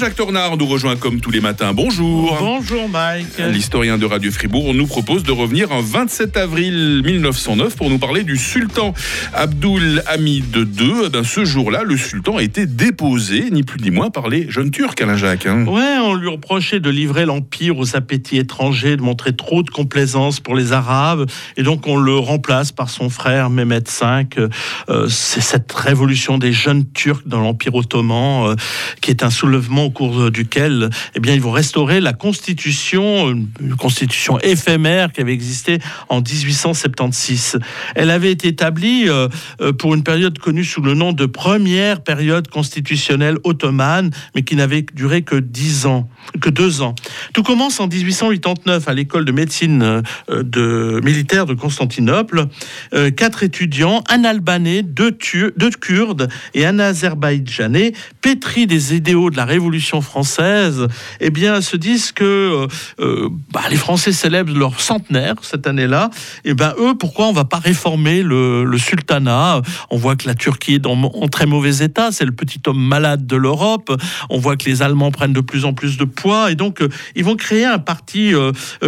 Alain-Jacques Tornard nous rejoint comme tous les matins. Bonjour. Bonjour Mike. L'historien de Radio Fribourg nous propose de revenir en 27 avril 1909 pour nous parler du sultan Abdul Hamid II. Ben, ce jour-là, le sultan a été déposé, ni plus ni moins, par les jeunes Turcs, Alain-Jacques. hein. Ouais, on lui reprochait de livrer l'empire aux appétits étrangers, de montrer trop de complaisance pour les Arabes, et donc on le remplace par son frère Mehmet V. Euh, C'est cette révolution des jeunes Turcs dans l'empire ottoman, euh, qui est un soulèvement cours duquel, eh bien, ils vont restaurer la constitution, une une constitution éphémère qui avait existé en 1876. Elle avait été établie euh, euh, pour une période connue sous le nom de première période constitutionnelle ottomane, mais qui n'avait duré que dix ans, que deux ans. Tout commence en 1889 à l'école de médecine euh, de militaire de Constantinople. Euh, quatre étudiants, un Albanais, deux, deux Kurdes et un Azerbaïdjanais, pétris des idéaux de la Révolution française, eh bien, se disent que euh, euh, bah, les Français célèbrent leur centenaire cette année-là. Et ben eux, pourquoi on va pas réformer le, sultanat? On voit que la Turquie est dans, en très mauvais état. C'est le petit homme malade de l'Europe. On voit que les Allemands prennent de plus en plus de poids. Et donc, euh, ils vont créer un parti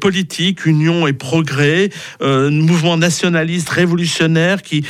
politique, Union et Progrès, mouvement nationaliste révolutionnaire qui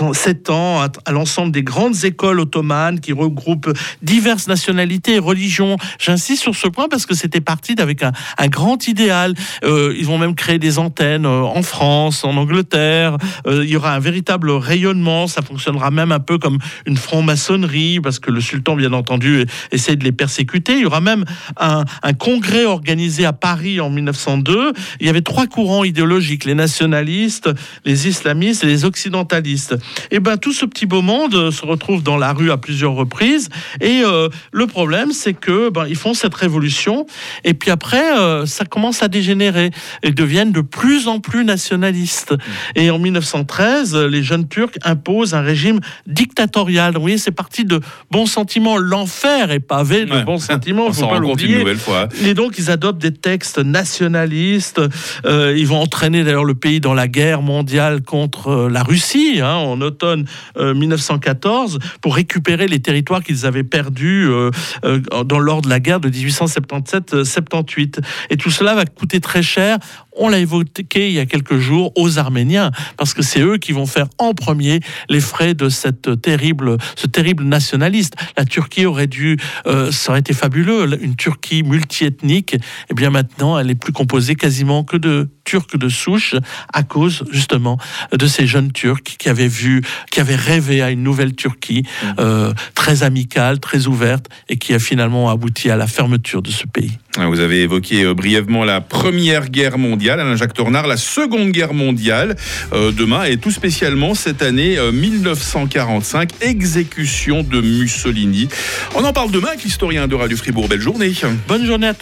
s- s'étend à, l'ensemble des grandes écoles ottomanes, qui regroupent diverses nationalités et religions. J'insiste sur ce point parce que c'était parti d'avec un, grand idéal. Euh, ils vont même créer des antennes euh, en France, en Angleterre. Euh, il y aura un véritable rayonnement. Ça fonctionnera même un peu comme une franc-maçonnerie parce que le sultan, bien entendu, essaie de les persécuter. Il y aura même un congrès organisé à Paris en 1902. Il y avait trois courants idéologiques les nationalistes, les islamistes et les occidentalistes. Et ben tout ce petit beau monde euh, se retrouve dans la rue à plusieurs reprises. Et euh, le problème, c'est que ben, ils font cette révolution et puis après, euh, ça commence à dégénérer. Ils deviennent de plus en plus nationalistes. Et en 1913, euh, les jeunes Turcs imposent un régime dictatorial. Vous voyez, c'est parti de bons sentiments. L'enfer est pavé de Ouais. bons sentiments. On faut pas l'oublier. nouvelle fois. Et donc, ils adoptent des textes nationalistes. Euh, ils vont entraîner d'ailleurs le pays dans la guerre mondiale contre la Russie hein, en automne euh, 1914 pour récupérer les territoires qu'ils avaient perdus euh, euh, dans lors de la guerre de 1877-78. Et tout cela va coûter très cher. On l'a évoqué il y a quelques jours aux Arméniens parce que c'est eux qui vont faire en premier les frais de cette terrible, ce terrible nationaliste. La Turquie aurait dû, euh, ça aurait été fabuleux, une Turquie multiethnique. Et bien maintenant, elle est plus composée quasiment que de Turcs de souche à cause justement de ces jeunes Turcs qui avaient vu, qui avaient rêvé à une nouvelle Turquie euh, très amicale, très ouverte et qui a finalement abouti à la fermeture de ce pays. Vous avez évoqué euh, brièvement la Première Guerre mondiale, Alain-Jacques Tornard, la Seconde Guerre mondiale, euh, demain, et tout spécialement cette année euh, 1945, exécution de Mussolini. On en parle demain avec l'historien de Radio Fribourg. Belle journée. Bonne journée à tous.